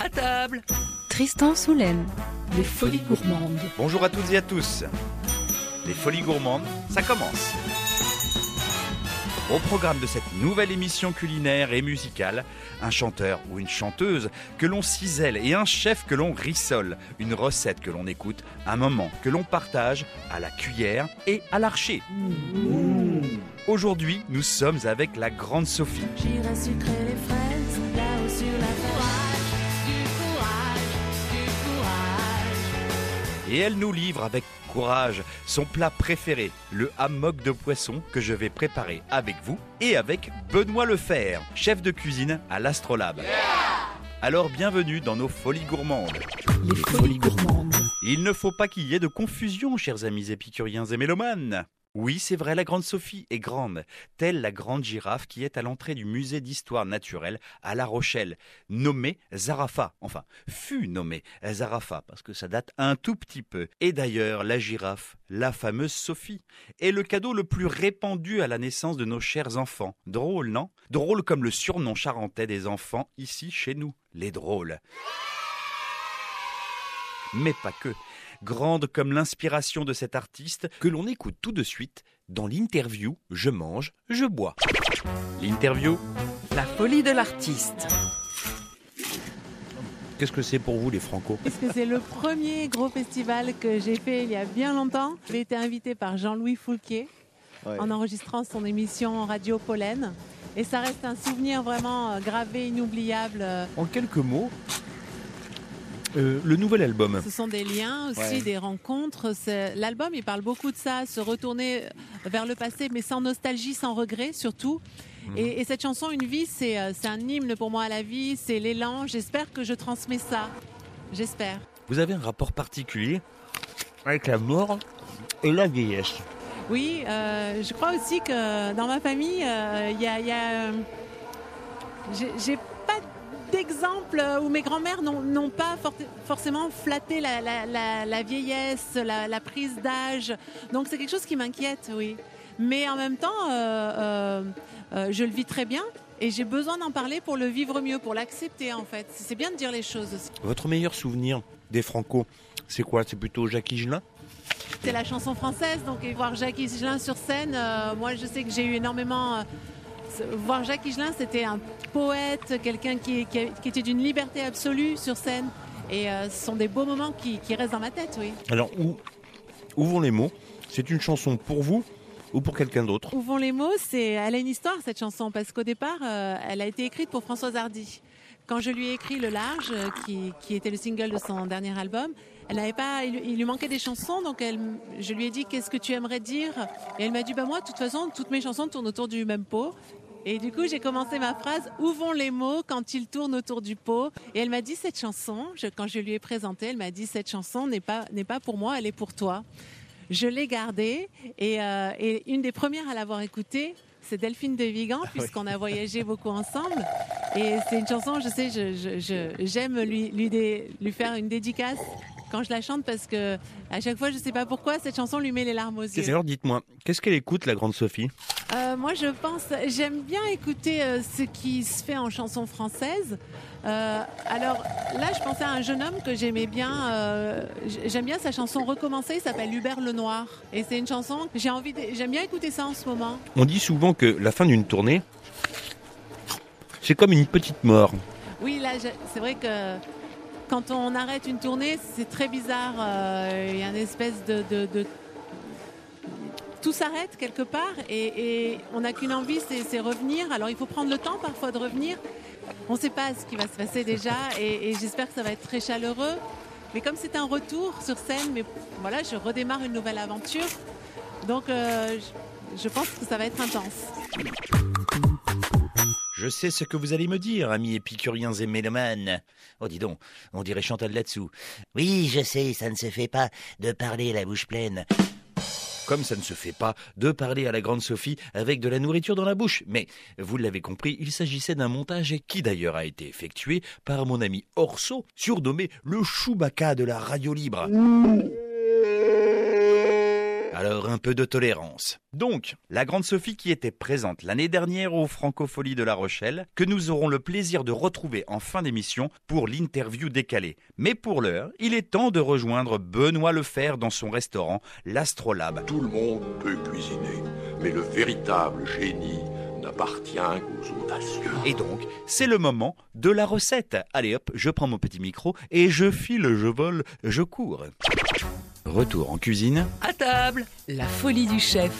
À table Tristan Soulaine. Les folies gourmandes. Bonjour à toutes et à tous. Les folies gourmandes, ça commence. Au programme de cette nouvelle émission culinaire et musicale, un chanteur ou une chanteuse que l'on cisèle et un chef que l'on rissole, une recette que l'on écoute, un moment que l'on partage à la cuillère et à l'archer. Aujourd'hui, nous sommes avec la grande Sophie. J'irai sucrer les fraises Et elle nous livre avec courage son plat préféré, le hammock de poisson que je vais préparer avec vous et avec Benoît Lefer, chef de cuisine à l'Astrolabe. Alors bienvenue dans nos folies gourmandes. Les folies gourmandes. Il ne faut pas qu'il y ait de confusion, chers amis épicuriens et mélomanes. Oui, c'est vrai, la grande Sophie est grande, telle la grande girafe qui est à l'entrée du musée d'histoire naturelle à La Rochelle, nommée Zarafa. Enfin, fut nommée Zarafa, parce que ça date un tout petit peu. Et d'ailleurs, la girafe, la fameuse Sophie, est le cadeau le plus répandu à la naissance de nos chers enfants. Drôle, non? Drôle comme le surnom charentais des enfants ici chez nous, les drôles. Mais pas que grande comme l'inspiration de cet artiste que l'on écoute tout de suite dans l'interview Je mange, je bois. L'interview La folie de l'artiste. Qu'est-ce que c'est pour vous les Franco? Parce que c'est le premier gros festival que j'ai fait il y a bien longtemps. J'ai été invité par Jean-Louis Foulquier en enregistrant son émission Radio Pollen. Et ça reste un souvenir vraiment euh, gravé, inoubliable. En quelques mots, euh, le nouvel album. Ce sont des liens aussi, Ouais. des rencontres. C'est- L'album, il parle beaucoup de ça, se retourner vers le passé, mais sans nostalgie, sans regret surtout. Mhm. Et, et cette chanson, Une vie, c'est euh, c'est un hymne pour moi à la vie, c'est l'élan. J'espère que je transmets ça. J'espère. Vous avez un rapport particulier avec la mort et la vieillesse. Oui, euh, je crois aussi que dans ma famille, euh, il y a. y a, euh, j'ai- J'ai pas d'exemple où mes grands-mères n'ont pas for- forcément flatté la, la- la- la vieillesse, la, prise d'âge. Donc c'est quelque chose qui m'inquiète, oui. Mais en même temps, euh, euh, euh, je le vis très bien. Et j'ai besoin d'en parler pour le vivre mieux, pour l'accepter en fait. C'est bien de dire les choses aussi. Votre meilleur souvenir des Franco, c'est quoi? C'est plutôt Jacques Higelin? C'est la chanson française, donc et voir Jacques Higelin sur scène, euh, moi je sais que j'ai eu énormément. Voir Jacques Higelin, c'était un poète, quelqu'un qui, qui, qui était d'une liberté absolue sur scène. Et euh, ce sont des beaux moments qui, qui restent dans ma tête, oui. Alors, où, où vont les mots? C'est une chanson pour vous ou pour quelqu'un d'autre? Où vont les mots? C'est, elle a une histoire cette chanson parce qu'au départ, euh, elle a été écrite pour Françoise Hardy. Quand je lui ai écrit Le Large, euh, qui, qui était le single de son dernier album, elle n'avait pas, il, il lui manquait des chansons, donc elle, je lui ai dit qu'est-ce que tu aimerais dire, et elle m'a dit bah moi, de toute façon, toutes mes chansons tournent autour du même pot. Et du coup, j'ai commencé ma phrase Où vont les mots quand ils tournent autour du pot? Et elle m'a dit cette chanson. je- quand je lui ai présenté, elle m'a dit cette chanson n'est pas n'est pas pour moi, elle est pour toi. Je l'ai gardée et, euh, et une des premières à l'avoir écoutée, c'est Delphine de Vigan, puisqu'on a voyagé beaucoup ensemble. Et c'est une chanson, je sais, je- je- je- j'aime lui, lui, dé- lui faire une dédicace quand je la chante parce que à chaque fois, je sais pas pourquoi, cette chanson lui met les larmes aux yeux. Alors dites-moi, qu'est-ce qu'elle écoute la grande Sophie Euh, moi, je pense, j'aime bien écouter euh, ce qui se fait en chanson française. Euh, alors là, je pensais à un jeune homme que j'aimais bien. j'aime bien sa chanson Recommencer. Il s'appelle Hubert Lenoir. Et c'est une chanson que j'ai envie. de- J'aime bien écouter ça en ce moment. On dit souvent que la fin d'une tournée, c'est comme une petite mort. Oui, là, je- c'est vrai que quand on arrête une tournée, c'est très bizarre. euh, Il y a une espèce de. Tout s'arrête quelque part et, on n'a qu'une envie, c'est revenir. Alors il faut prendre le temps parfois de revenir. On ne sait pas ce qui va se passer déjà et, j'espère que ça va être très chaleureux. Mais comme c'est un retour sur scène, mais voilà, je redémarre une nouvelle aventure. Donc euh, je pense que ça va être intense. Je sais ce que vous allez me dire, amis épicuriens et mélomanes. Oh, dis donc, on dirait Chantal là-dessous. Oui, je sais, ça ne se fait pas de parler la bouche pleine. Comme ça ne se fait pas de parler à la grande Sophie avec de la nourriture dans la bouche. Mais, vous l'avez compris, il s'agissait d'un montage qui d'ailleurs a été effectué par mon ami Orso, surnommé le Chewbacca de la radio libre. Alors un peu de tolérance. Donc, la grande Sophie qui était présente l'année dernière aux Francopholies de La Rochelle, que nous aurons le plaisir de retrouver en fin d'émission pour l'interview décalée. Mais pour l'heure, il est temps de rejoindre Benoît Lefer dans son restaurant, l'Astrolabe. Tout le monde peut cuisiner, mais le véritable génie n'appartient qu'aux audacieux. Et donc, c'est le moment de la recette. Allez hop, je prends mon petit micro et je file, je vole, je cours. Retour en cuisine. À table La folie du chef.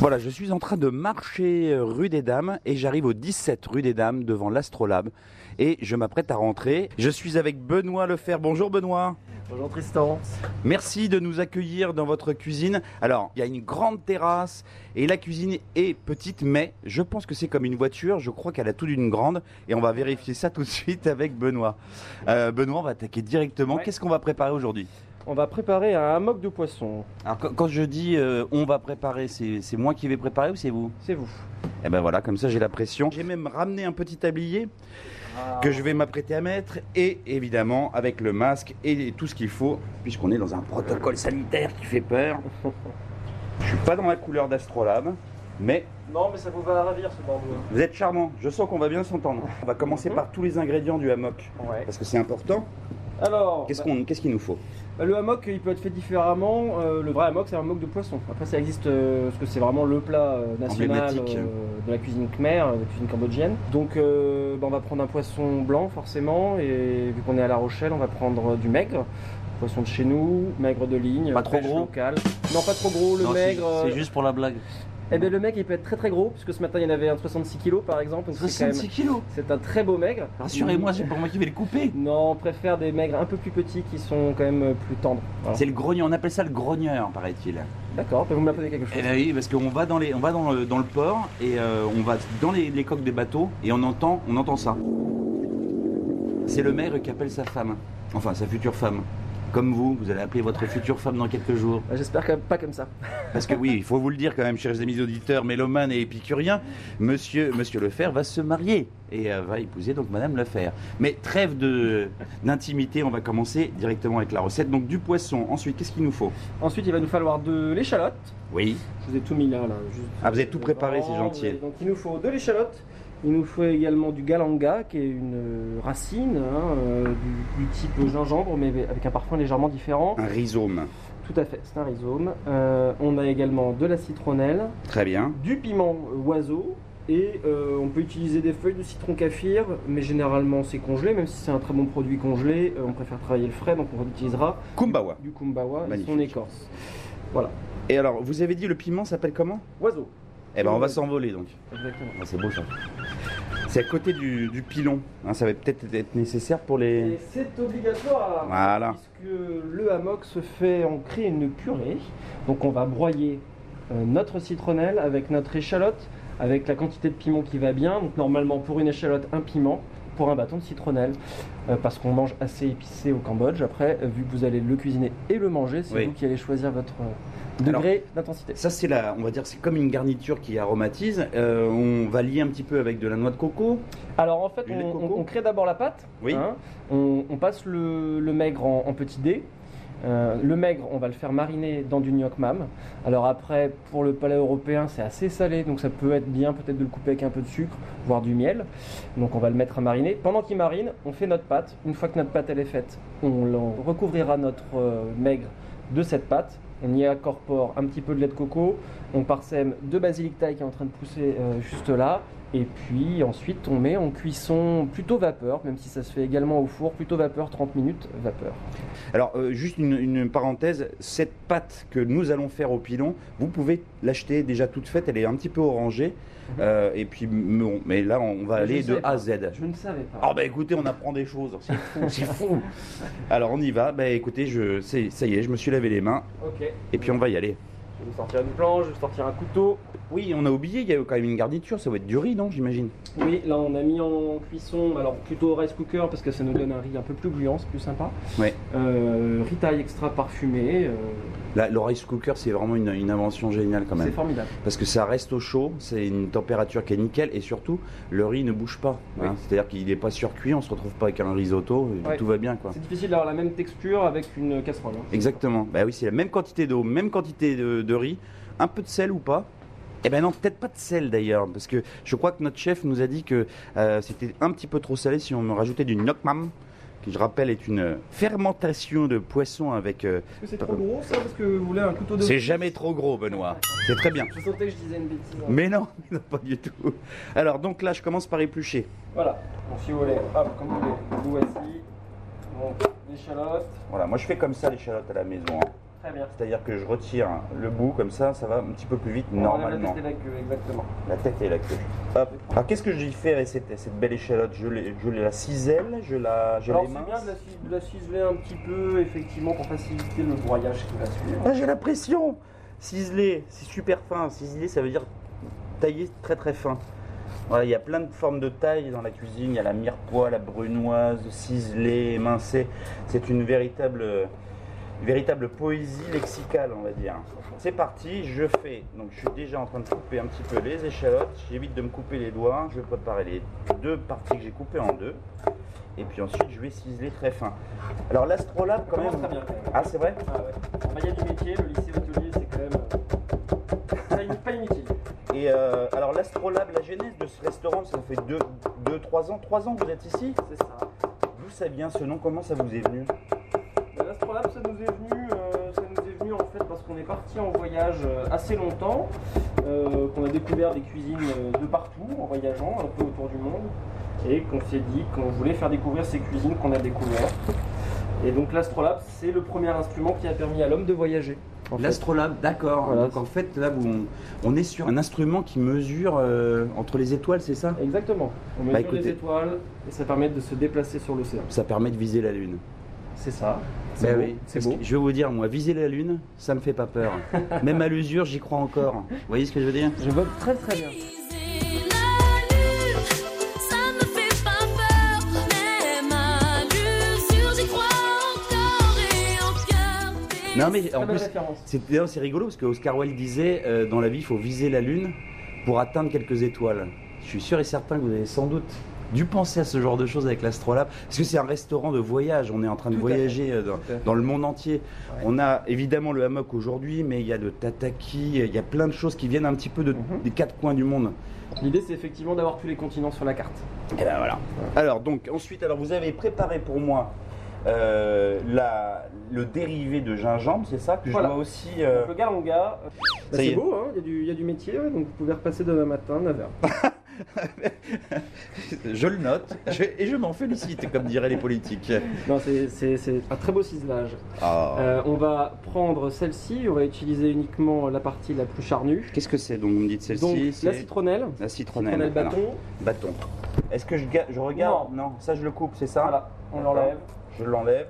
Voilà, je suis en train de marcher euh, rue des Dames et j'arrive au 17 rue des Dames devant l'Astrolabe et je m'apprête à rentrer. Je suis avec Benoît Lefer. Bonjour Benoît. Bonjour Tristan. Merci de nous accueillir dans votre cuisine. Alors, il y a une grande terrasse et la cuisine est petite, mais je pense que c'est comme une voiture. Je crois qu'elle a tout d'une grande et on va vérifier ça tout de suite avec Benoît. Euh, Benoît, on va attaquer directement. Ouais. Qu'est-ce qu'on va préparer aujourd'hui? On va préparer un hammock de poisson. Alors, quand, quand je dis euh, on va préparer, c'est c'est moi qui vais préparer ou c'est vous? C'est vous. Eh ben voilà, comme ça j'ai la pression. J'ai même ramené un petit tablier que je vais m'apprêter à mettre et évidemment avec le masque et tout ce qu'il faut puisqu'on est dans un protocole sanitaire qui fait peur. Je suis pas dans la couleur d'Astrolabe, mais Non, mais ça vous va ravir ce Bordeaux. vous êtes charmant. Je sens qu'on va bien s'entendre. On va commencer par tous les ingrédients du hammock Ouais. parce que c'est important. Alors, Qu'est-ce bah, qu'on, qu'est-ce qu'il nous faut? bah, le hammock, il peut être fait différemment. Euh, le vrai hammock, c'est un hammock de poisson. Après, ça existe euh, parce que c'est vraiment le plat euh, national euh, de la cuisine khmer, de la cuisine cambodgienne. Donc, euh, bah, on va prendre un poisson blanc forcément, et vu qu'on est à La Rochelle, on va prendre du maigre. Poisson de chez nous, maigre de ligne, Pas trop gros locale. Non, pas trop gros. Le maigre. euh, juste pour la blague. Eh bien, le maigre, il peut être très très gros, puisque ce matin, il y en avait un 66 kg par exemple. donc c'est quand même- kilos. C'est un très beau maigre. Rassurez-moi, c'est pour moi qui vais le couper. Non, on préfère des maigres un peu plus petits qui sont quand même plus tendres. Voilà. C'est le grogneur, on appelle ça le grogneur, paraît-il. D'accord, vous me poser quelque chose. Eh ben oui, parce qu'on va dans les, on va dans le, dans le port et euh, on va dans les, les coques des bateaux et on entend, on entend ça. C'est le maire qui appelle sa femme, enfin sa future femme. Comme vous, vous allez appeler votre future femme dans quelques jours. Bah, J'espère que pas comme ça. Parce que oui, il faut vous le dire quand même, chers amis auditeurs, mélomanes et épicuriens, Monsieur, Monsieur Lefer va se marier et euh, va épouser donc Madame Lefer. Mais trêve de d'intimité, on va commencer directement avec la recette. Donc du poisson. Ensuite, qu'est-ce qu'il nous faut? Ensuite, il va nous falloir de l'échalote. Oui. Je vous ai tout mis là. là juste- Ah, vous avez tout préparé, c'est gentil. Donc, il nous faut de l'échalote. Il nous faut également du galanga, qui est une euh, racine hein, euh, du, du type gingembre, mais avec un parfum légèrement différent. Un rhizome. Tout à fait, c'est un rhizome. Euh, on a également de la citronnelle, Très bien. du piment oiseau et euh, on peut utiliser des feuilles de citron kaffir, mais généralement c'est congelé, même si c'est un très bon produit congelé, on préfère travailler le frais, donc on utilisera Kumbawa. du kumbawa et Magnifique. son écorce. Voilà, Et alors, vous avez dit le piment s'appelle comment? Oiseau, Eh ben, on va s'envoler donc. exactement. Ah, c'est beau ça. C'est à côté du, du pilon. hein, ça va peut-être être nécessaire pour les. Et c'est obligatoire, Voilà. puisque le hammock se fait, on crée une purée, donc on va broyer euh, notre citronnelle avec notre échalote, avec la quantité de piment qui va bien, donc normalement pour une échalote un piment, pour un bâton de citronnelle, euh, parce qu'on mange assez épicé au Cambodge. Après, euh, vu que vous allez le cuisiner et le manger, c'est Oui. vous qui allez choisir votre euh, degré d'intensité. Ça, c'est la, on va dire, c'est comme une garniture qui aromatise. Euh, on va lier un petit peu avec de la noix de coco. Alors en fait, on, coco on- on crée d'abord la pâte. Oui. hein. on, on passe le, le maigre en, en petits dés. Euh, le maigre, on va le faire mariner dans du gnoc mam. Alors après, pour le palais européen, c'est assez salé, donc ça peut être bien peut-être de le couper avec un peu de sucre, voire du miel. Donc on va le mettre à mariner. Pendant qu'il marine, on fait notre pâte. Une fois que notre pâte elle est faite, on recouvrira notre euh, maigre de cette pâte. On y incorpore un petit peu de lait de coco. On parsème de basilic thaï qui est en train de pousser euh, juste là. Et puis ensuite, on met en cuisson plutôt vapeur, même si ça se fait également au four, plutôt vapeur, 30 minutes vapeur. Alors, euh, juste une, une parenthèse, cette pâte que nous allons faire au pilon, vous pouvez l'acheter déjà toute faite, elle est un petit peu orangée. Euh, et puis, bon, mais là, on va aller de A à. Z. Je ne savais pas. Ah bah écoutez, on apprend des choses, c'est fou, c'est fou. Alors on y va, bah écoutez, je, ça y est, je me suis lavé les mains Ok. Et puis on va y aller. Je vais sortir une planche, je vais sortir un couteau. Oui, on a oublié, il y a quand même une garniture, ça va être du riz, non, j'imagine? Oui, là on a mis en cuisson, alors plutôt au rice cooker parce que ça nous donne un riz un peu plus gluant, c'est plus sympa. Ouais. Euh, riz taille extra parfumé, euh, Là, le rice cooker, c'est vraiment une, une invention géniale quand c'est même. formidable. Parce que ça reste au chaud, c'est une température qui est nickel et surtout, le riz ne bouge pas. Oui. hein. C'est-à-dire qu'il n'est pas surcuit, on se retrouve pas avec un risotto, Ouais. tout va bien quoi. C'est difficile d'avoir la même texture avec une casserole. hein. Exactement. Bah oui, c'est la même quantité d'eau, même quantité de, de riz, un peu de sel ou pas? Eh ben non, peut-être pas de sel d'ailleurs, parce que je crois que notre chef nous a dit que euh, c'était un petit peu trop salé si on me rajoutait du gnocchmam, qui je rappelle est une fermentation de poisson avec. euh, Est-ce que c'est trop gros ça? Parce que vous voulez un couteau de. C'est jamais trop gros, Benoît. C'est très bien. Je sentais que je disais une bêtise. hein. Mais non, non, pas du tout. Alors donc là, je commence par éplucher. Voilà, donc si vous voulez, hop, comme vous voulez, vous voici. Donc, l'échalote, Voilà, moi je fais comme ça l'échalote à la maison. hein. Très bien. C'est-à-dire que je retire le bout comme ça, ça va un petit peu plus vite On normalement. La tête et la queue, exactement. La tête et la queue. Hop. Alors qu'est-ce que j'y fais avec cette, cette belle échalote? Je, la cisèle, je la, je Alors c'est bien de la, de la ciseler un petit peu, effectivement, pour faciliter le broyage qui va suivre. Ah, j'ai la pression Ciselé, c'est super fin. Ciselé, ça veut dire tailler très très fin. Voilà, il y a plein de formes de taille dans la cuisine. Il y a la mirepoix, la brunoise, ciselée, émincée. C'est une véritable, une véritable poésie lexicale, on va dire. C'est parti, je fais. Donc, je suis déjà en train de couper un petit peu les échalotes. J'évite de me couper les doigts. Je vais préparer les deux parties que j'ai coupées en deux. Et puis ensuite, je vais ciseler très fin. Alors, l'astrolabe, quand Commence même. très bien quand même. Ah, c'est vrai Ah ouais. Y a du métier, le lycée hôtelier c'est quand même euh, pas, in- pas inutile. Et euh, alors l'astrolabe, la genèse de ce restaurant, ça fait 2-3 ans. 3 ans que vous êtes ici C'est ça. D'où ça vient ce nom? Comment ça vous est venu? L'astrolabe ça nous est venu, euh, ça nous est venu en fait parce qu'on est parti en voyage euh, assez longtemps, euh, qu'on a découvert des cuisines de partout en voyageant un peu autour du monde et qu'on s'est dit qu'on voulait faire découvrir ces cuisines qu'on a découvertes. Et donc l'astrolabe c'est le premier instrument qui a permis à l'homme de voyager. en. L'astrolabe, d'accord. Voilà. Donc en fait, là, on, est sur un instrument qui mesure euh, entre les étoiles, c'est ça? Exactement. On mesure Bah, écoutez. les étoiles et ça permet de se déplacer sur l'océan. Ça permet de viser la Lune. C'est ça. C'est beau. oui, C'est parce beau. que Je vais vous dire, moi, viser la Lune, ça me fait pas peur. Même à l'usure, j'y crois encore. Vous voyez ce que je veux dire? Je vote très très bien. Non, mais en plus, c'est rigolo parce que Oscar Wilde disait euh, dans la vie, il faut viser la Lune pour atteindre quelques étoiles. Je suis sûr et certain que vous avez sans doute dû penser à ce genre de choses avec l'astrolabe parce que c'est un restaurant de voyage. On est en train de Tout voyager euh, dans, le monde entier. Ouais. On a évidemment le hammock aujourd'hui, mais il y a le tataki, il y a plein de choses qui viennent un petit peu de- Mhm. des quatre coins du monde. L'idée c'est effectivement d'avoir tous les continents sur la carte. Et ben voilà. Alors donc ensuite, alors vous avez préparé pour moi euh, la, le dérivé de gingembre, c'est ça que Voilà. je dois aussi. euh, le galanga, bah, y c'est est. beau, hein, il y, a du- il y a du métier, ouais, donc vous pouvez repasser demain matin, 9h. je le note je- et je m'en félicite, comme diraient les politiques. Non, c'est- c'est c'est un très beau ciselage. Ah. Euh, on va prendre celle-ci, on va utiliser uniquement la partie la plus charnue. Qu'est-ce que c'est donc Vous me dites celle-ci la citronnelle, la citronnelle. citronnelle Alors, bâton, bâton. Est-ce que je, je regarde? Non. ça je le coupe, c'est ça? Voilà, on l'enlève. Je l'enlève.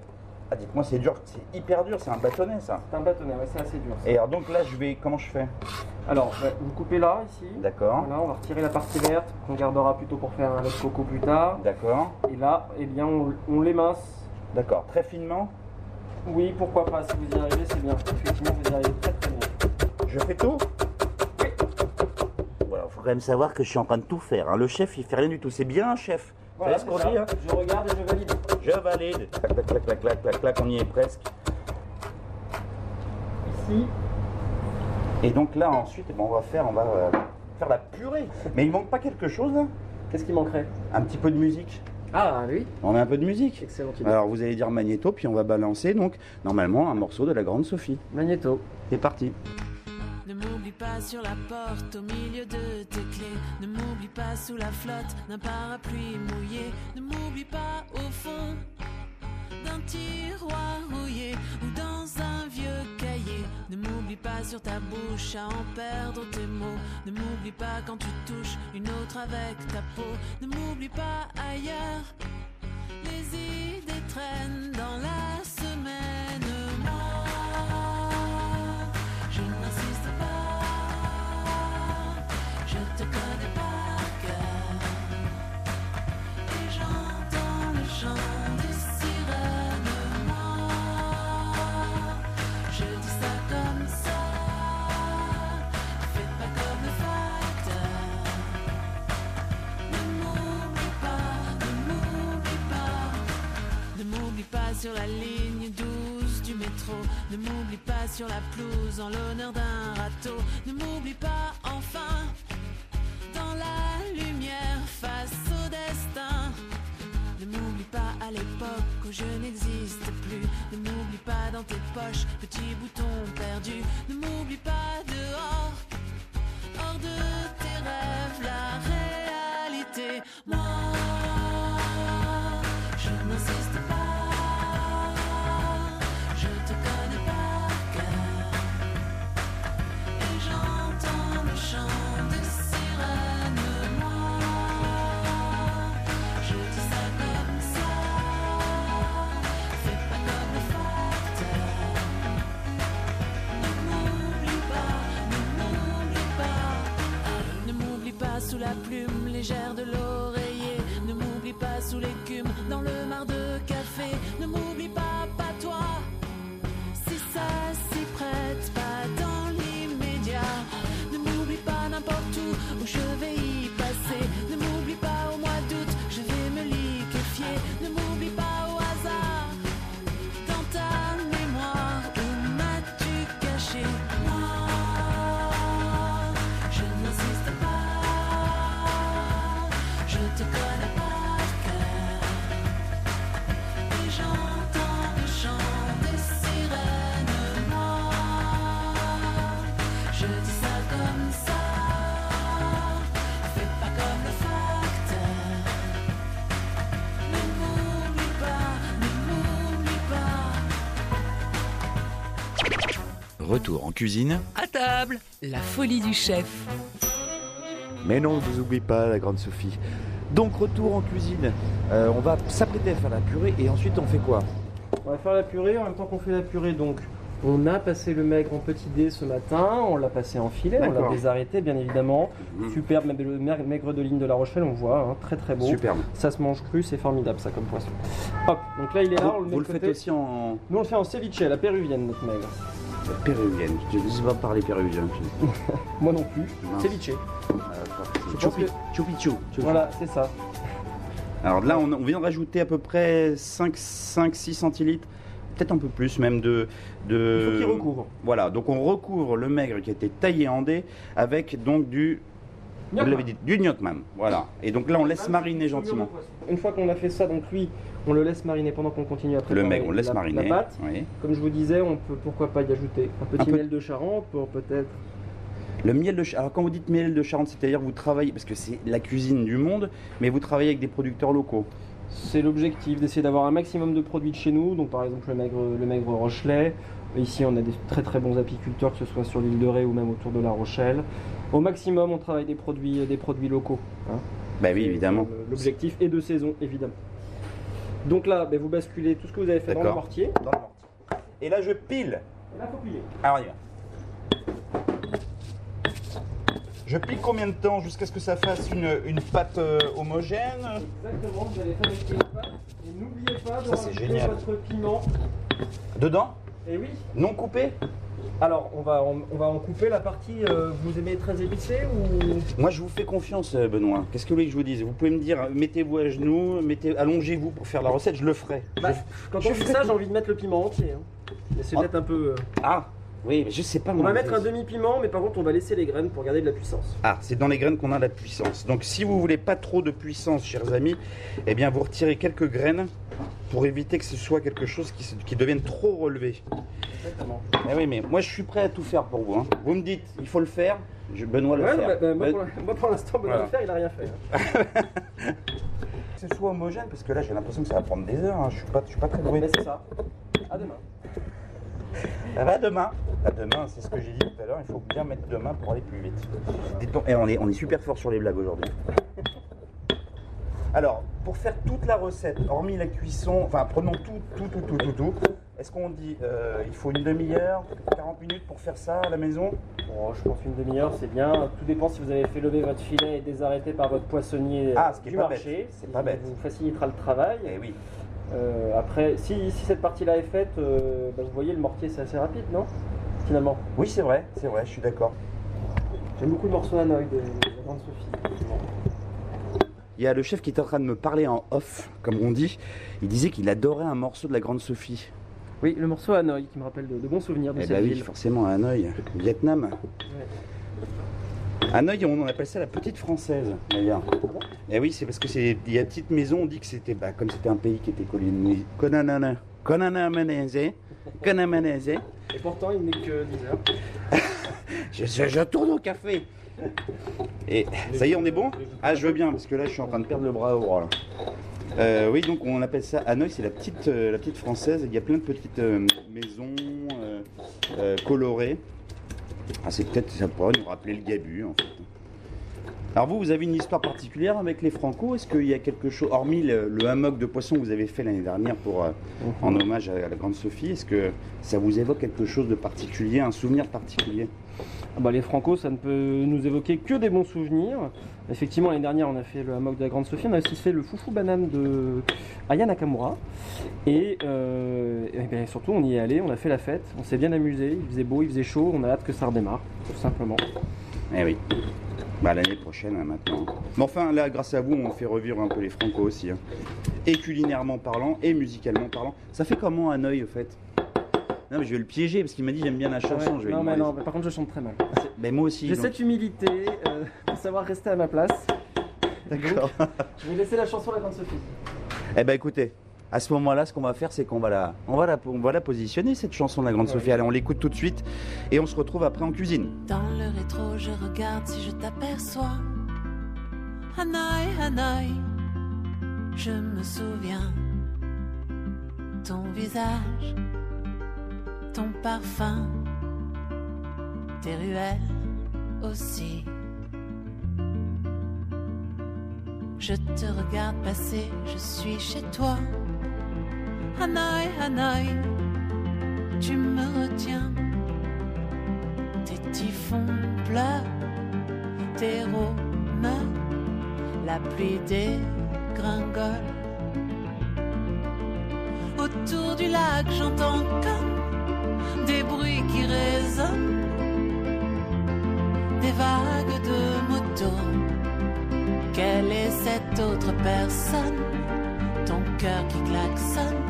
Ah, dites-moi, c'est dur, c'est hyper dur, c'est un bâtonnet ça. C'est un bâtonnet, ouais, c'est assez dur. ça. Et alors donc là, je vais, comment je fais? Alors, vous coupez là, ici. D'accord, Voilà, on va retirer la partie verte qu'on gardera plutôt pour faire un lait de coco plus tard. d'accord, Et là, eh bien, on, on l'émince. d'accord, très finement. Oui, pourquoi pas, si vous y arrivez, c'est bien. Effectivement, vous y arrivez très très bien. Je fais tout? Voilà, faut quand même savoir que je suis en train de tout faire. hein. Le chef, il fait rien du tout. C'est bien un chef. Voilà, ce qu'on dit hein Je regarde et je valide. Je valide. Clac, clac, clac, clac, clac, clac, clac, on y est presque. Ici, Et donc là, ensuite, eh ben, on va faire, on va euh, faire la purée. Mais il manque pas quelque chose là? Qu'est-ce qui manquerait? Un petit peu de musique. Ah oui, On a un peu de musique. excellent. Alors vous allez dire magnéto, puis on va balancer donc normalement un morceau de la Grande Sophie. Magnéto. C'est parti. Ne m'oublie pas sur la porte au milieu de tes clés. Ne m'oublie pas sous la flotte d'un parapluie mouillé. Ne m'oublie pas au fond d'un tiroir rouillé ou dans un vieux cahier. Ne m'oublie pas sur ta bouche à en perdre tes mots. Ne m'oublie pas quand tu touches une autre avec ta peau. Ne m'oublie pas ailleurs. Les idées traînent dans la sur la ligne 12 du métro. Ne m'oublie pas sur la pelouse en l'honneur d'un râteau. Ne m'oublie pas enfin dans la lumière face au destin. Ne m'oublie pas à l'époque où je n'existe plus. Ne m'oublie pas dans tes poches, petit bouton perdu. Ne m'oublie pas dehors, hors de sous la plume légère de l'oreiller. Ne m'oublie pas sous l'écume dans le mar de café. Ne m'oublie Retour en cuisine. À table, la folie du chef. Mais non, ne vous oublie pas, la grande Sophie. Donc, retour en cuisine. Euh, on va s'apprêter à faire la purée et ensuite on fait quoi? On va faire la purée en même temps qu'on fait la purée. Donc, on a passé le maigre en petit dé ce matin, on l'a passé en filet, on l'a désarrêté bien évidemment. Superbe, même le maigre de ligne de la Rochelle, on voit, hein, très très beau. Superbe. Ça se mange cru, c'est formidable ça comme poisson. Hop, donc là il est là, on le Vous, met vous le faites aussi en Nous on le fait en ceviche, à la péruvienne notre maigre. Péruvienne. Je ne sais pas parler péruvien. Moi non plus. Ceviche. Je pense que- Choupi chou. Voilà, c'est ça. Alors là, on, on vient de rajouter à peu près 5-6 centilitres, peut-être un peu plus même de. de... Il faut qu'il recouvre. Voilà, donc on recouvre le maigre qui a été taillé en dés avec donc du. Vous l'avez dit, du gnocchman. Voilà. Et donc là, on laisse mariner gentiment. Une fois qu'on a fait ça, donc lui, on le laisse mariner pendant qu'on continue à Le préparer maigre, on le laisse la, mariner. la pâte. Oui. Comme je vous disais, on peut pourquoi pas y ajouter un petit Un peu- miel de Charente pour peut-être. Le miel de Charente. Alors quand vous dites miel de Charente, c'est-à-dire vous travaillez, parce que c'est la cuisine du monde, mais vous travaillez avec des producteurs locaux. C'est l'objectif d'essayer d'avoir un maximum de produits de chez nous. Donc par exemple le maigre, le maigre Rochelet. Ici on a des très très bons apiculteurs, que ce soit sur l'île de Ré ou même autour de La Rochelle. Au maximum on travaille des produits, des produits locaux. hein. Bah oui, évidemment. Euh, L'objectif est de saison évidemment. Donc là, ben, vous basculez tout ce que vous avez fait dans le mortier. Dans le mortier. Et là, je pile. Et là, faut plier. Alors, on y va. Je pile combien de temps jusqu'à ce que ça fasse une, une pâte euh, homogène? Exactement, vous allez fabriquer une pâte. Et n'oubliez pas de Ça, rajouter votre piment. Dedans? Et oui. Non coupé Alors, on va, on, on va en couper la partie. euh, vous aimez très épicé ou? Moi, je vous fais confiance, euh, Benoît. Qu'est-ce que vous voulez que je vous dise? Vous pouvez me dire, euh, mettez-vous à genoux, mettez, allongez-vous pour faire la recette, je le ferai. Bah, Je- Quand je on fait ça, j'ai envie de mettre le piment entier. hein. Mais c'est Ah. peut-être un peu. euh, Ah, oui, mais je sais pas. On va mettre un demi-piment, mais par contre, on va laisser les graines pour garder de la puissance. Ah, c'est dans les graines qu'on a la puissance. Donc, si vous voulez pas trop de puissance, chers amis, eh bien, vous retirez quelques graines pour éviter que ce soit quelque chose qui, devienne trop relevé. Exactement. Eh oui, mais moi, je suis prêt à tout faire pour vous. hein. Vous me dites, il faut le faire. Je, Benoît le Ouais, faire. bah, bah, moi, Ben- pour, l'instant, Benoît Voilà. le faire, il a rien fait. hein. Que ce soit homogène, parce que là, j'ai l'impression que ça va prendre des heures. hein. Je suis pas, je suis pas très doué. Mais c'est ça. À demain. Ça va demain? À demain, c'est ce que j'ai dit tout à l'heure. Il faut bien mettre demain pour aller plus vite. Dites-donc- eh, on, est, on est super fort sur les blagues aujourd'hui. Alors, pour faire toute la recette, hormis la cuisson, enfin, prenons tout, tout, tout, tout, tout, tout. Est-ce qu'on dit euh, il faut une demi-heure, 40 minutes pour faire ça à la maison? Bon, je pense une demi-heure, c'est bien. Tout dépend si vous avez fait lever votre filet et désarrêté par votre poissonnier Ah, ce qui est du pas marché. bête. C'est pas bête. vous facilitera le travail. Eh oui. Euh, après, si, si cette partie-là est faite, euh, bah, vous voyez, le mortier, c'est assez rapide, non? Finalement. Oui, c'est vrai, c'est vrai, je suis d'accord. J'aime beaucoup le morceau Hanoï de, de la grande Sophie. Il y a le chef qui est en train de me parler en off, comme on dit. Il disait qu'il adorait un morceau de la Grande Sophie. Oui, le morceau Hanoï qui me rappelle de, de bons souvenirs de Eh cette bah oui, ville. forcément, à Hanoï, Vietnam. Hanoï, on appelle ça la petite française, d'ailleurs. Et oui, c'est parce que c'est il y a une petite maison, on dit que c'était, bah, comme c'était un pays qui était colonisé, Konanana, Konanamanese, Konanamanese. Et pourtant, il n'est que 10 heures. Je, je- je tourne au café. Et ça y est, on est bon? Ah, je veux bien, parce que là, je suis en train de perdre le bras au bras. Euh, oui, donc on appelle ça Hanoï, c'est la petite, euh, la petite française. Il y a plein de petites euh, maisons colorées. Ah, c'est peut-être, ça pourrait nous rappeler le Gabu, en fait. Alors vous, vous avez une histoire particulière avec les Franco? Est-ce qu'il y a quelque chose, hormis le, le de poisson que vous avez fait l'année dernière pour, euh, en hommage à, à la Grande Sophie, est-ce que ça vous évoque quelque chose de particulier, un souvenir particulier? Bah, les Franco, ça ne peut nous évoquer que des bons souvenirs. Effectivement, l'année dernière, on a fait le hammock de la Grande Sophie. On a aussi fait le foufou banane de Aya Nakamura. Et, euh, ben, surtout, on y est allé, on a fait la fête. On s'est bien amusé. Il faisait beau, il faisait chaud. On a hâte que ça redémarre, tout simplement. Eh oui. Bah, l'année prochaine, hein, maintenant. Mais enfin, là, grâce à vous, on fait revivre un peu les Franco aussi. hein. Et culinairement parlant, et musicalement parlant. Ça fait comment un œil, au fait? Non, mais je vais le piéger, parce qu'il m'a dit j'aime bien la chanson. Ouais, je vais non, mais non, mais par contre, je chante très mal. Mais moi aussi. J'ai donc- cette humilité euh, de savoir rester à ma place. D'accord. Je vais laisser la chanson à la Grande Sophie. Eh ben écoutez, à ce moment-là, ce qu'on va faire, c'est qu'on va la, on va la, on va la positionner cette chanson de la Grande Sophie. Allez, on l'écoute tout de suite et on se retrouve après en cuisine. Dans le rétro, je regarde si je t'aperçois. Hanoï, Hanoï, je me souviens. Ton visage, ton parfum, tes ruelles aussi. Je te regarde passer, je suis chez toi. Hanoï, Hanoï, tu me retiens. Tes typhons pleurent, tes rômes, la pluie dégringole. Autour du lac, j'entends comme des bruits qui résonnent, des vagues de motos. Quelle est cette autre personne? Ton cœur qui klaxonne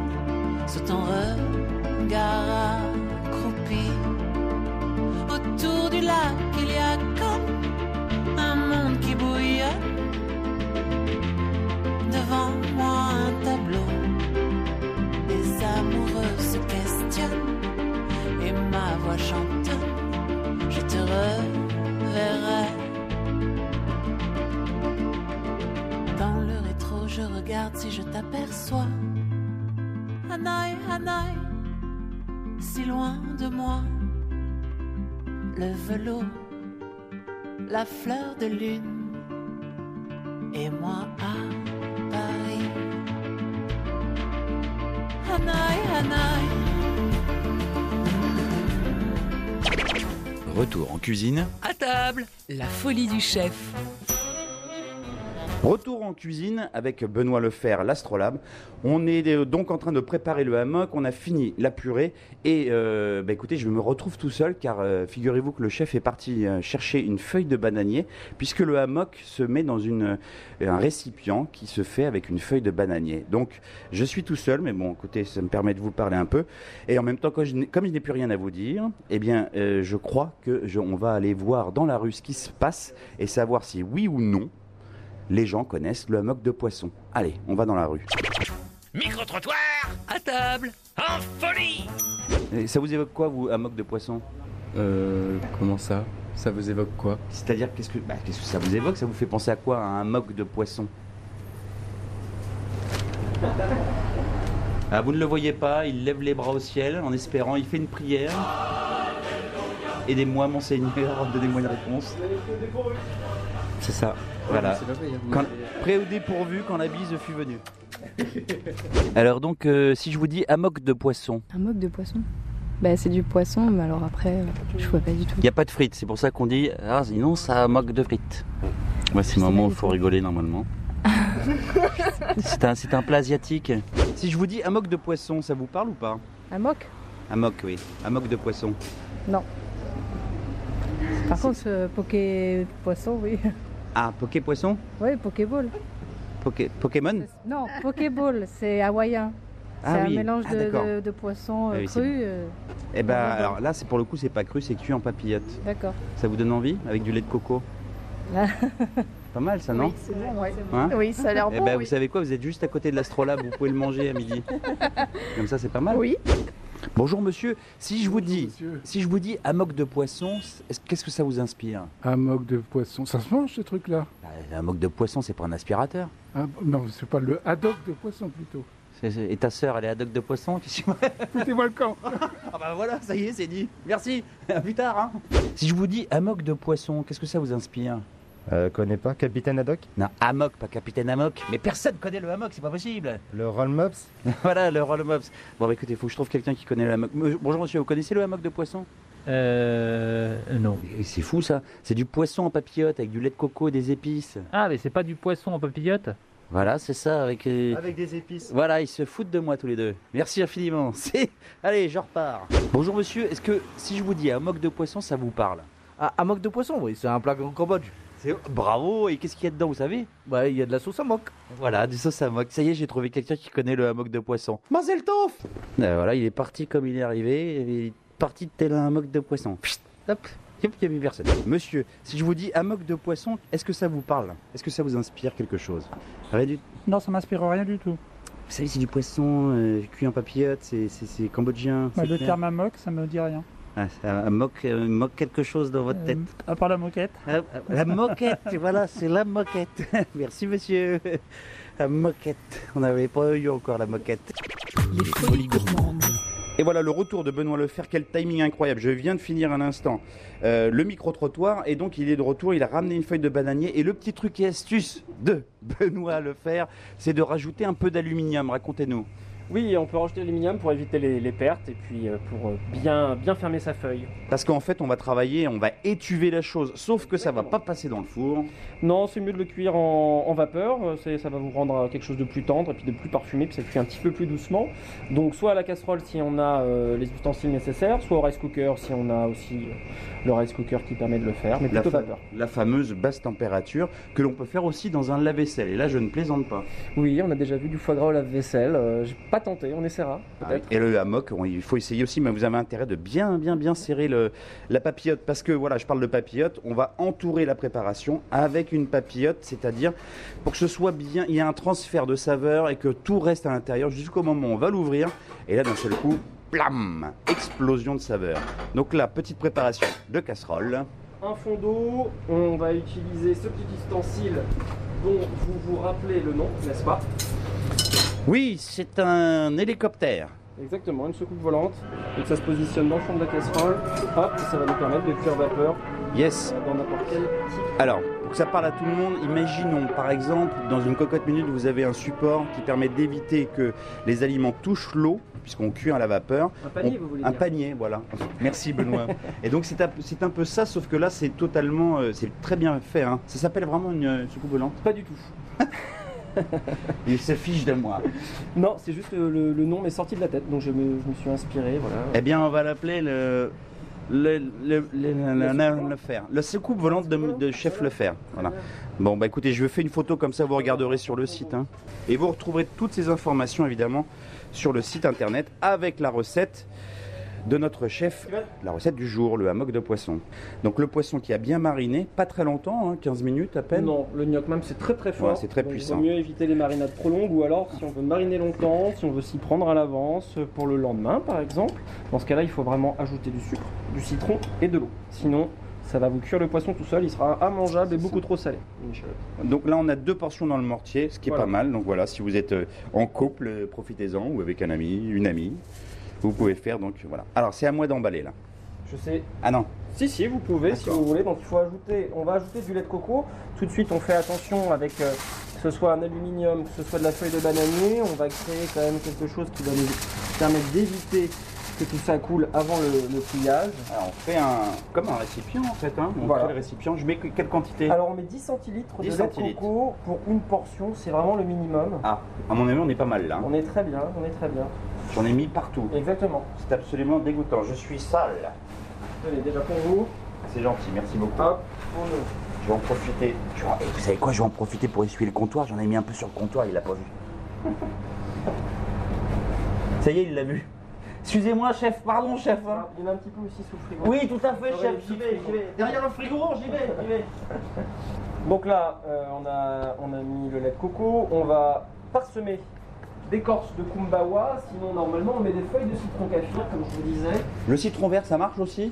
sous ton regard accroupi. Autour du lac, il y a Si loin de moi. Le velours, la fleur de lune, et moi à Paris. Hanaï, Hanaï. Retour en cuisine. À table, la folie du chef. Retour en cuisine avec Benoît Lefer, l'astrolabe. On est donc en train de préparer le hammock, on a fini la purée et euh, bah écoutez, je me retrouve tout seul car euh, figurez-vous que le chef est parti euh, chercher une feuille de bananier puisque le hammock se met dans une, euh, un récipient qui se fait avec une feuille de bananier. Donc je suis tout seul, mais bon, écoutez, ça me permet de vous parler un peu. Et en même temps, comme je n'ai plus rien à vous dire, eh bien, euh, je crois que on va aller voir dans la rue ce qui se passe et savoir si oui ou non les gens connaissent le hammock de poisson. Allez, on va dans la rue. Micro-trottoir À table, en folie Et ça vous évoque quoi, vous, hammock de poisson? Euh, comment ça? Ça vous évoque quoi? C'est-à-dire, qu'est-ce que, bah, qu'est-ce que ça vous évoque? Ça vous fait penser à quoi, un hammock de poisson? Ah, vous ne le voyez pas, il lève les bras au ciel en espérant, il fait une prière. Aidez-moi, monseigneur, donnez-moi une réponse. C'est ça. Voilà. Hein. Quand, prêt ou dépourvu quand la bise fut venue. Alors donc, euh, si je vous dis hammock de poisson, Un moque de poisson Bah c'est du poisson, mais alors après, euh, je vois pas du tout. il n'y a pas de frites, c'est pour ça qu'on dit, ah sinon ça hammock de frites. Ouais, c'est le moment où il faut rigoler normalement. c'est un, c'est un plat asiatique. Si je vous dis hammock de poisson, ça vous parle ou pas? Un moque Hammock, oui. Hammock de poisson. Non. Par contre, euh, poké poisson, oui. Ah, poké poisson Oui, pokéball. Poké- Pokémon Non, Pokéball, c'est hawaïen. Ah c'est oui. un mélange Ah, de, de, de poissons euh, Ah oui, c'est- crus. euh, Eh ben, alors là, c'est pour le coup, c'est pas cru, c'est cuit en papillote. D'accord. Ça vous donne envie Avec du lait de coco Là. Pas mal ça, non Oui, c'est bon, ouais. Hein Oui, ça a l'air Eh bon. ben, oui. vous savez quoi Vous êtes juste à côté de l'Astrolabe, vous pouvez le manger à midi. Comme ça, c'est pas mal. Oui. Bonjour monsieur, si je vous dis, si je vous dis amok de poisson, est-ce- qu'est-ce que ça vous inspire Amok de poisson, ça se mange ce truc-là? Bah, Amok de poisson, c'est pas un aspirateur. Ah, Non, c'est pas le haddock de poisson plutôt. C'est- c'est- Et ta sœur, elle est haddock de poisson que- Foutez-moi le camp Ah bah voilà, ça y est, c'est dit. Merci, à plus tard. hein. Si je vous dis amok de poisson, qu'est-ce que ça vous inspire? Euh, connais pas Capitaine Haddock? Non, amok, pas capitaine amok. Mais personne connaît le hammock, c'est pas possible. Le roll mops voilà, le roll mops. Bon, bah écoutez, il faut que je trouve quelqu'un qui connaît le hammock. Me- Bonjour monsieur, vous connaissez le hammock de poisson? Euh. Non. Et C'est fou ça. C'est du poisson en papillote avec du lait de coco et des épices. Ah, mais c'est pas du poisson en papillote? Voilà, c'est ça, avec. euh, Avec des épices. Voilà, ils se foutent de moi tous les deux. Merci infiniment. C'est... Allez, je repars. Bonjour monsieur, est-ce que si je vous dis hammock de poisson, ça vous parle? Ah, amok de poisson, oui, c'est un plat en Cambodge. Bravo, et qu'est-ce qu'il y a dedans, vous savez? Bah, il y a de la sauce amok. Voilà, du sauce hammock. Ça y est, j'ai trouvé quelqu'un qui connaît le hammock de poisson. Mazel tov Euh, Voilà, il est parti comme il est arrivé. Il est parti tel un hammock de poisson. Psst, hop, il n'y a plus personne. Monsieur, si je vous dis hammock de poisson, est-ce que ça vous parle? Est-ce que ça vous inspire quelque chose? Rien du Non, ça m'inspire rien du tout. Vous savez, c'est du poisson euh, cuit en papillote, c'est, cambodgien. Bah, le clair. terme amok, ça me dit rien. Ah, ça moque, euh, moque quelque chose dans votre Euh, tête. à part la moquette. Ah, ah, La moquette, voilà, c'est la moquette. Merci monsieur. La moquette. On n'avait pas eu encore la moquette. Les folies gourmandes. Et voilà le retour de Benoît Lefer. Quel timing incroyable. Je viens de finir un instant euh, le micro-trottoir et donc il est de retour. Il a ramené une feuille de bananier. Et le petit truc et astuce de Benoît Lefer, c'est de rajouter un peu d'aluminium. Racontez-nous. Oui, on peut rajouter l'aluminium pour éviter les, les pertes et puis euh, pour euh, bien, bien fermer sa feuille. Parce qu'en fait, on va travailler, on va étuver la chose. Sauf que ça va pas passer dans le four. Non, c'est mieux de le cuire en, en vapeur, euh, ça va vous rendre quelque chose de plus tendre et puis de plus parfumé, puis ça cuit un petit peu plus doucement. Donc soit à la casserole si on a euh, les ustensiles nécessaires, soit au rice cooker si on a aussi euh, le rice cooker qui permet de le faire, mais La, plutôt fa- vapeur. la fameuse basse température que l'on peut faire aussi dans un lave-vaisselle. Et là, je ne plaisante pas. Oui, on a déjà vu du foie gras au lave-vaisselle, euh, j'ai pas tenté, on essaiera peut-être. Et le hammock, on- il faut essayer aussi, mais vous avez intérêt de bien, bien, bien serrer le, la papillote. Parce que voilà, je parle de papillote, on va entourer la préparation avec une papillote, c'est-à-dire pour que ce soit bien, il y a un transfert de saveur et que tout reste à l'intérieur jusqu'au moment où on va l'ouvrir. Et là, d'un seul coup, plam, explosion de saveur. Donc là, petite préparation de casserole. Un fond d'eau, on va utiliser ce petit ustensile dont vous vous rappelez le nom, n'est-ce pas? Oui, c'est un hélicoptère. Exactement, une soucoupe volante. Que ça se positionne dans le fond de la casserole. Hop, ça va nous permettre de cuire vapeur Yes. dans n'importe quel type. Alors, pour que ça parle à tout le monde, imaginons par exemple, dans une cocotte minute, vous avez un support qui permet d'éviter que les aliments touchent l'eau, puisqu'on cuit à la vapeur. Un panier, On- vous voulez Un panier, voilà. Merci Benoît. Et donc c'est un, peu ça, sauf que là c'est totalement, euh, c'est très bien fait. hein. Ça s'appelle vraiment une euh, soucoupe volante Pas du tout. Il se fiche de moi. Non, c'est juste euh, le, le nom m'est sorti de la tête, donc je me, je me suis inspiré, voilà. Eh bien, on va l'appeler le. Le, le, le, le, le- le fer. Le soucoupe volante de, de chef Lefer. Voilà. Bon, bah écoutez, je fais une photo comme ça, vous regarderez sur le site. hein. Et vous retrouverez toutes ces informations évidemment sur le site internet avec la recette de notre chef, la recette du jour, le hammock de poisson. Donc le poisson qui a bien mariné, pas très longtemps, hein, 15 minutes à peine. Non, le gnoc même c'est très très fort. Ouais, c'est très Donc, puissant. Il vaut mieux éviter les marinades trop longues ou alors si on veut mariner longtemps, si on veut s'y prendre à l'avance pour le lendemain par exemple. Dans ce cas-là, il faut vraiment ajouter du sucre, du citron et de l'eau. Sinon, ça va vous cuire le poisson tout seul, il sera immangeable et beaucoup trop salé. Donc là, on a deux portions dans le mortier, ce qui est Voilà. pas mal. Donc voilà, si vous êtes euh, en couple, euh, profitez-en, ou avec un ami, une amie. Vous pouvez faire, donc voilà. Alors, c'est à moi d'emballer là. Je sais. Ah non. Si, si, vous pouvez, si vous voulez. Donc il faut ajouter, on va ajouter du lait de coco. Tout de suite, on fait attention avec euh, que ce soit un aluminium, que ce soit de la feuille de bananier. On va créer quand même quelque chose qui va nous permettre d'éviter que tout ça coule avant le, le pliage. Alors, on fait un, comme un récipient en fait. Hein. On Voilà. le récipient. Je mets que- quelle quantité? Alors on met 10 centilitres 10 de lait de coco pour une portion, c'est vraiment le minimum. Ah, à mon avis, on est pas mal là. On est très bien, on est très bien. J'en ai mis partout. Exactement. C'est absolument dégoûtant. Je suis sale. Tenez, déjà pour vous. C'est gentil, merci beaucoup. Hop, pour nous. Je vais en profiter. Je vais en- Vous savez quoi Je vais en profiter pour essuyer le comptoir. J'en ai mis un peu sur le comptoir, il l'a pas vu. Ça y est, il l'a vu. Excusez-moi, chef, pardon, chef. hein. Il y en a un petit peu aussi sous le frigo. Oui, tout à fait, Ouais, chef, j'y vais, j'y vais. Derrière le frigo, j'y vais, j'y vais. Donc là, euh, on, a, on a mis le lait de coco. On va parsemer d'écorce de kumbawa. Sinon, normalement, on met des feuilles de citron kaffir, comme je vous disais. Le citron vert, ça marche aussi?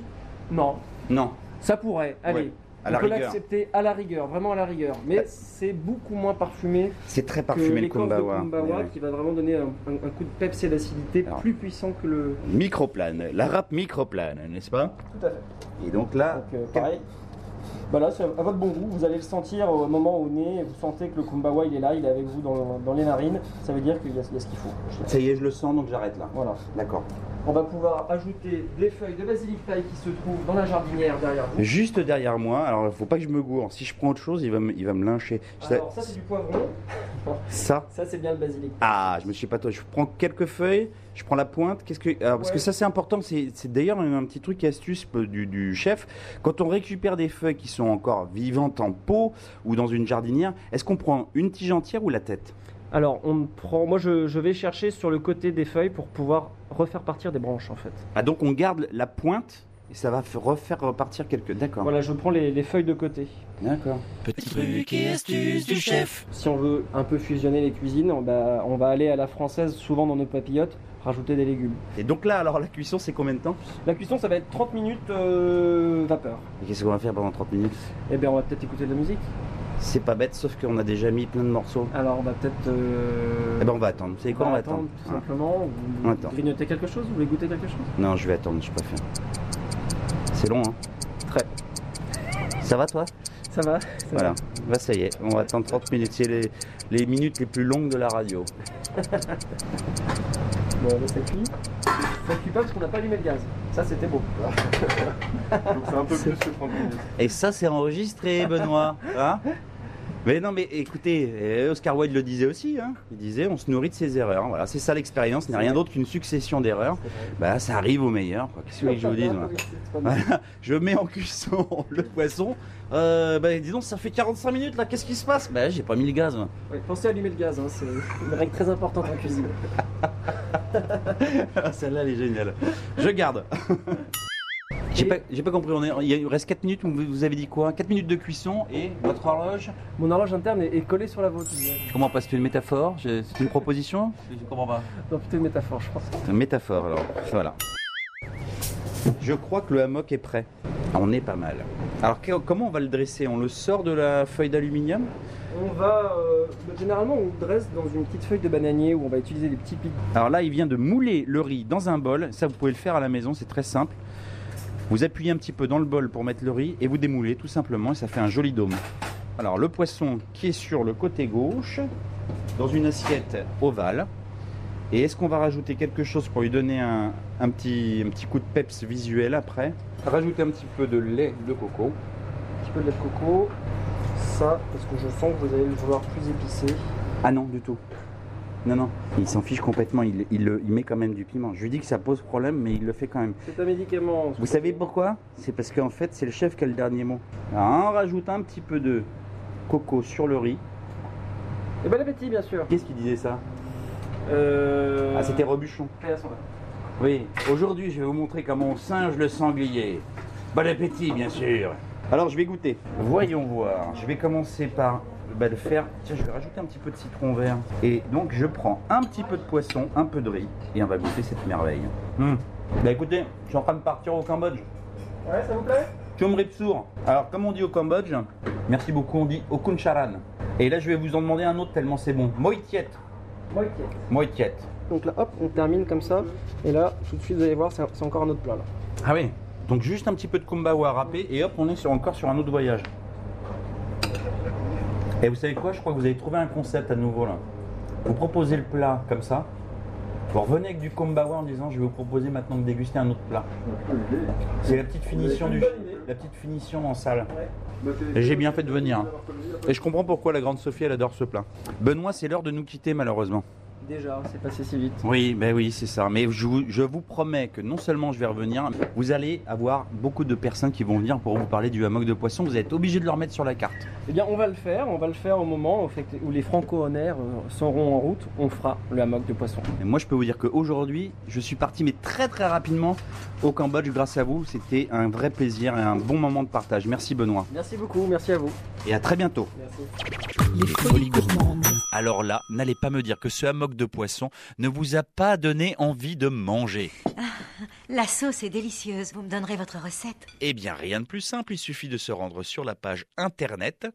Non, Non. ça pourrait. Allez. Ouais, à on peut l'accepter à la rigueur, vraiment à la rigueur. Mais c'est beaucoup moins parfumé C'est très que parfumé le l'écorce de kumbawa. kumbawa qui va vraiment donner un, un- un coup de peps et d'acidité Alors. plus puissant que le. Microplane, la râpe microplane, n'est-ce pas? Tout à fait. Et donc là, Donc, euh, pareil. Bah là, c'est à votre bon goût. Vous allez le sentir au moment au nez. Vous sentez que le kumbawa il est là, il est avec vous dans, dans les narines. Ça veut dire qu'il y, a il y a ce qu'il faut. ça y est, je le sens, donc j'arrête là. Voilà. D'accord. On va pouvoir ajouter les feuilles de basilic thaï qui se trouvent dans la jardinière derrière vous. Juste derrière moi, alors il faut pas que je me gourre. Si je prends autre chose, il va me, il va me lyncher. Alors ça c'est du poivron. ça Ça c'est bien le basilic. Ah, je me suis pas toi. Je prends quelques feuilles, je prends la pointe. Qu'est-ce que alors, parce Ouais. que ça c'est important. C'est d'ailleurs un, petit truc astuce peu du, du chef. Quand on récupère des feuilles qui sont encore vivantes en pot ou dans une jardinière, est-ce qu'on prend une tige entière ou la tête? Alors on prend. Moi je, je vais chercher sur le côté des feuilles pour pouvoir refaire partir des branches en fait. Ah donc on garde la pointe et ça va refaire repartir quelques. D'accord. Voilà, je prends les, les feuilles de côté. D'accord. Petit truc et astuce du chef. Si on veut un peu fusionner les cuisines, on va, on va aller à la française, souvent dans nos papillotes, rajouter des légumes. Et donc là, alors la cuisson, c'est combien de temps? La cuisson, ça va être 30 minutes euh, vapeur. Et qu'est-ce qu'on va faire pendant 30 minutes? Eh bien, on va peut-être écouter de la musique. C'est pas bête, sauf qu'on a déjà mis plein de morceaux. Alors, on va peut-être. euh, Eh ben on va attendre. Vous savez quoi On va attendre. tout Hein. simplement. On Vous attend. grignotez quelque chose? Vous voulez goûter quelque chose? Non, je vais attendre, je préfère. C'est long, hein Très. Ça va toi? Ça va ça Voilà. va. Bah ça y est, on va attendre 30 minutes. C'est les, les minutes les plus longues de la radio. Bon, là, ça cuit. Ça cuit pas parce qu'on n'a pas allumé le gaz. Ça, c'était beau. Donc c'est un peu plus que 30 minutes. Et ça, c'est enregistré, Benoît. Hein? Mais non, mais écoutez, euh, Oscar Wilde le disait aussi. Hein. Il disait, on se nourrit de ses erreurs. Voilà, c'est ça l'expérience. Ce n'est rien d'autre qu'une succession d'erreurs. Bah, ça arrive au meilleur. quoi. Qu'est-ce que je vous dise moi Voilà, je mets en cuisson le poisson. Euh, bah, dis donc, ça fait 45 minutes là. Qu'est-ce qui se passe? Bah, j'ai pas mis le gaz. moi. Pensez à allumer le gaz, hein, c'est une règle très importante en cuisine. Celle-là, elle est géniale. Je garde. J'ai pas, pas compris. On est, il reste 4 minutes. Vous avez dit quoi? 4 minutes de cuisson et votre horloge? Mon horloge interne est, est collée sur la vôtre. Comment passe C'est une métaphore C'est une proposition? Je comprends pas. Non, plutôt une métaphore, je pense. C'est une métaphore alors. Voilà. Je crois que le hammock est prêt. On est pas mal. Alors que- comment on va le dresser? On le sort de la feuille d'aluminium? On va. euh, généralement, on le dresse dans une petite feuille de bananier où on va utiliser des petits pics. Alors là, il vient de mouler le riz dans un bol. Ça, vous pouvez le faire à la maison, c'est très simple. Vous appuyez un petit peu dans le bol pour mettre le riz et vous démoulez tout simplement et ça fait un joli dôme. Alors le poisson qui est sur le côté gauche, dans une assiette ovale. Et est-ce qu'on va rajouter quelque chose pour lui donner un, un petit, un petit coup de peps visuel après? Rajouter un petit peu de lait de coco. Un petit peu de lait de coco. Ça, parce que je sens que vous allez le vouloir plus épicé. Ah non, du tout. Non, non, il s'en fiche complètement, il, il le- il met quand même du piment. Je lui dis que ça pose problème, mais il le fait quand même. C'est un médicament. Vous savez pourquoi? C'est parce qu'en fait, c'est le chef qui a le dernier mot. Alors, on rajoute un petit peu de coco sur le riz. Et bon appétit, bien sûr. Qu'est-ce qui disait ça? Euh... Ah, c'était âme. Oui, aujourd'hui, je vais vous montrer comment on singe le sanglier. Bon appétit, bien sûr. Alors, je vais goûter. Voyons voir. Je vais commencer par bah, le faire. Tiens, je vais rajouter un petit peu de citron vert. Et donc, je prends un petit peu de poisson, un peu de riz, et on va goûter cette merveille. Hum. Bah écoutez, je suis en train de partir au Cambodge. Ouais, ça vous plaît? Chum Ripsour. Alors, comme on dit au Cambodge, merci beaucoup, on dit Okuncharan. Et là, je vais vous en demander un autre tellement c'est bon. Moitiet. Moitié. Moitiet. Donc là, hop, on termine comme ça. Et là, tout de suite, vous allez voir, c'est c'est encore un autre plat là. Ah oui. Donc juste un petit peu de kumbawa râpé et hop, on est sur, encore sur un autre voyage. Et vous savez quoi Je crois que vous avez trouvé un concept à nouveau là. Vous proposez le plat comme ça. Vous revenez avec du kumbawa en disant je vais vous proposer maintenant de déguster un autre plat. C'est la petite finition du la petite finition en salle. Et J'ai bien fait de venir. Et je comprends pourquoi la grande Sophie elle adore ce plat. Benoît, c'est l'heure de nous quitter malheureusement. Déjà, c'est passé si vite. Oui, ben oui, c'est ça. Mais je vous, je vous promets que non seulement je vais revenir, vous allez avoir beaucoup de personnes qui vont venir pour vous parler du hammock de poisson. Vous êtes obligé de leur mettre sur la carte. Eh bien, on va le faire. On va le faire au moment où, fait- où les franco-honneurs euh, seront en route. On fera le hammock de poisson. Et moi, je peux vous dire qu'aujourd'hui, je suis parti, mais très très rapidement, au Cambodge grâce à vous. C'était un vrai plaisir et un bon moment de partage. Merci Benoît. Merci beaucoup, merci à vous. Et à très bientôt. Les folies gourmandes. Alors là, n'allez pas me dire que ce hammock de poisson ne vous a pas donné envie de manger. La sauce est délicieuse. Vous me donnerez votre recette Eh bien, rien de plus simple, il suffit de se rendre sur la page internet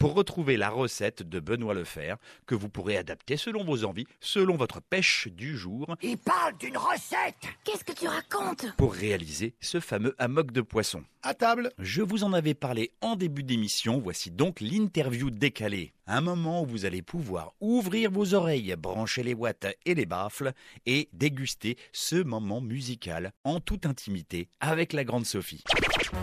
pour retrouver la recette de Benoît Lefer que vous pourrez adapter selon vos envies, selon votre pêche du jour, Il parle d'une recette Qu'est-ce que tu racontes? Pour réaliser ce fameux hammock de poisson. À table Je vous en avais parlé en début d'émission, voici donc l'interview décalée. Un moment où vous allez pouvoir ouvrir vos oreilles, brancher les watts et les baffles et déguster ce moment musical en toute intimité avec la grande Sophie.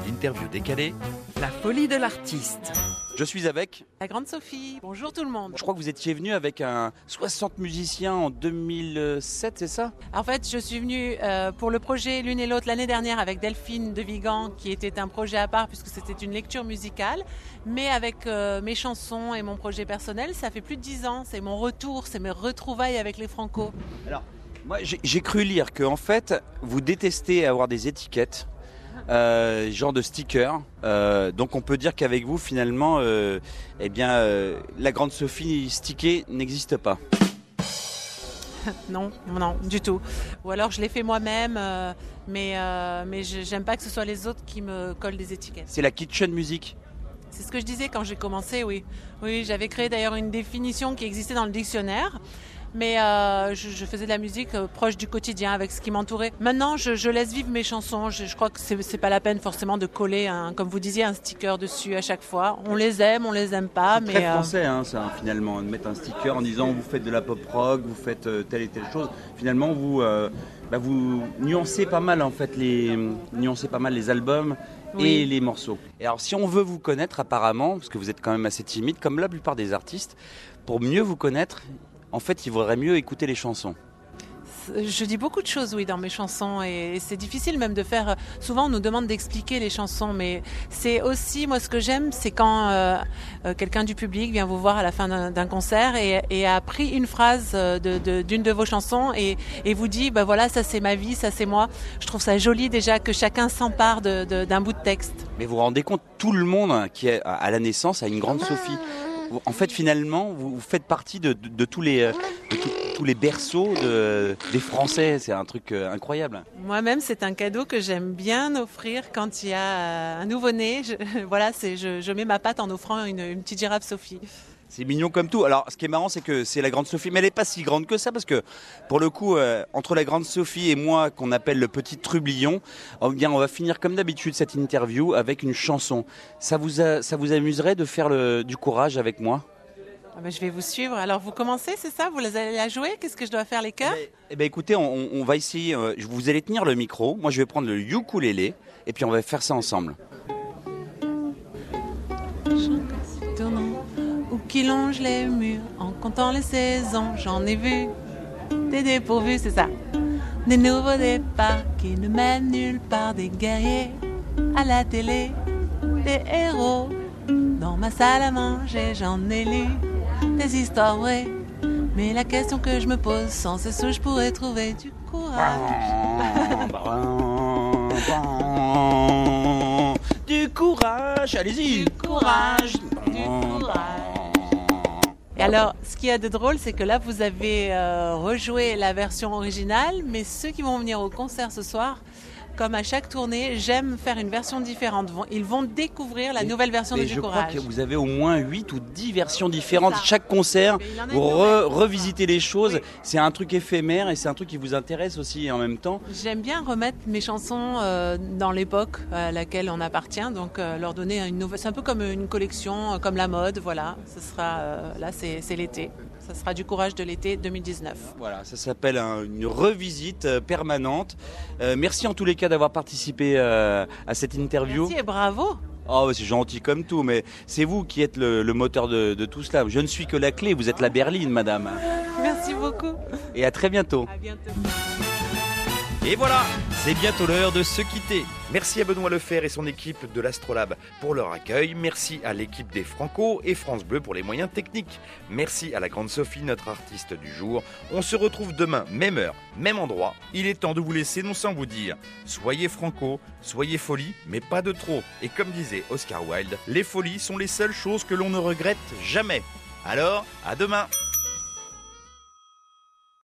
L'interview décalée, La folie de l'artiste. Je suis avec. La grande Sophie, bonjour tout le monde. Je crois que vous étiez venu avec un 60 musiciens en 2007, c'est ça? En fait, je suis venue euh, pour le projet L'une et l'autre l'année dernière avec Delphine de Vigan, qui était un projet à part puisque c'était une lecture musicale. Mais avec euh, mes chansons et mon projet personnel, ça fait plus de dix ans. C'est mon retour, c'est mes retrouvailles avec les Franco. Alors, moi, j'ai j'ai cru lire que en fait, vous détestez avoir des étiquettes, euh, genre de stickers. Euh, donc, on peut dire qu'avec vous, finalement, euh, eh bien, la grande Sophie stickée n'existe pas. non, non, du tout. Ou alors je l'ai fait moi-même, mais, mais j'aime pas que ce soit les autres qui me collent des étiquettes. C'est la kitchen music. C'est ce que je disais quand j'ai commencé, oui. Oui, j'avais créé d'ailleurs une définition qui existait dans le dictionnaire. Mais euh, je, je faisais de la musique euh, proche du quotidien avec ce qui m'entourait. Maintenant, je, je laisse vivre mes chansons. Je, je crois que c'est pas la peine forcément de coller, un, comme vous disiez, un sticker dessus à chaque fois. On les aime, on les aime pas, mais Très euh, français, hein, ça, finalement, de mettre un sticker en disant vous faites de la pop rock, vous faites euh, telle et telle chose. Finalement, vous, euh, bah, vous nuancez pas mal en fait les nuancez pas mal les albums et Oui. les morceaux. Et alors, si on veut vous connaître, apparemment, parce que vous êtes quand même assez timide, comme la plupart des artistes, pour mieux vous connaître, en fait, il vaudrait mieux écouter les chansons. Je dis beaucoup de choses, oui, dans mes chansons, et c'est difficile même de faire. Souvent, on nous demande d'expliquer les chansons, mais c'est aussi, moi, ce que j'aime, c'est quand euh, euh, quelqu'un du public vient vous voir à la fin d'un concert et, et a pris une phrase euh, de- de- d'une de, vos chansons et, et vous dit, bah voilà, ça c'est ma vie, ça c'est moi. Je trouve ça joli déjà que chacun s'empare d'un bout de texte. Mais vous vous rendez compte, tout le monde qui est à la naissance a une grande Sophie. En fait, finalement, vous, faites partie de, tous les euh, tous- les berceaux de- des Français. C'est un truc euh, incroyable. Moi-même, c'est un cadeau que j'aime bien offrir quand il y a euh, un nouveau-né. Je- Voilà, je mets ma patte en offrant une, une petite girafe Sophie. C'est mignon comme tout. Alors, ce qui est marrant, c'est que c'est la grande Sophie, mais elle n'est pas si grande que ça, parce que pour le coup, euh, entre la grande Sophie et moi, qu'on appelle le petit trublion, eh bien, on va finir comme d'habitude cette interview avec une chanson. Ça vous, a- ça vous amuserait de faire le, du courage avec moi? Ah ben, je vais vous suivre. Alors, vous commencez, c'est ça? Vous allez la jouer? Qu'est-ce que je dois faire, les chœurs? Eh ben, écoutez, on, on- on va essayer. euh, vous allez tenir le micro. Moi, je vais prendre le ukulélé, et puis on va faire ça ensemble. Qui longe les murs en comptant les saisons. J'en ai vu des dépourvus, c'est ça. Des nouveaux départs qui ne mènent nulle part, des guerriers à la télé, des héros. Dans ma salle à manger, j'en ai lu des histoires vraies. Mais la question que je me pose, sans cesse où je pourrais trouver du courage? Du courage, allez-y. Du courage, du courage. Et alors, ce qu'il y a de drôle, c'est que là, vous avez euh, rejoué la version originale, mais ceux qui vont venir au concert ce soir, comme à chaque tournée, j'aime faire une version différente. Ils vont découvrir la nouvelle version de Du je crois Courage. que vous avez au moins 8 ou 10 versions différentes. Chaque concert, vous re- revisitez les choses. C'est un truc éphémère et c'est un truc qui vous intéresse aussi en même temps. J'aime bien remettre mes chansons euh, dans l'époque à laquelle on appartient, donc euh, leur donner une nouvelle. C'est un peu comme une collection, euh, comme la mode, voilà. Ce sera euh, là, c'est l'été. Ça sera du courage de l'été 2019. Voilà, ça s'appelle un- une revisite euh, permanente. Euh, merci en tous les cas d'avoir participé euh, à cette interview. Merci et bravo. Oh, c'est gentil comme tout, mais c'est vous qui êtes le, le moteur de, de tout cela. Je ne suis que la clé, vous êtes la berline, madame. Merci Merci beaucoup. Et à très bientôt. À bientôt. Et voilà, c'est bientôt l'heure de se quitter. Merci à Benoît Lefer et son équipe de l'Astrolabe pour leur accueil. Merci à l'équipe des Franco et France Bleu pour les moyens techniques. Merci à la grande Sophie, notre artiste du jour. On se retrouve demain, même heure, même endroit. Il est temps de vous laisser non sans vous dire soyez Franco, soyez folie, mais pas de trop. Et comme disait Oscar Wilde, les folies sont les seules choses que l'on ne regrette jamais. Alors, à demain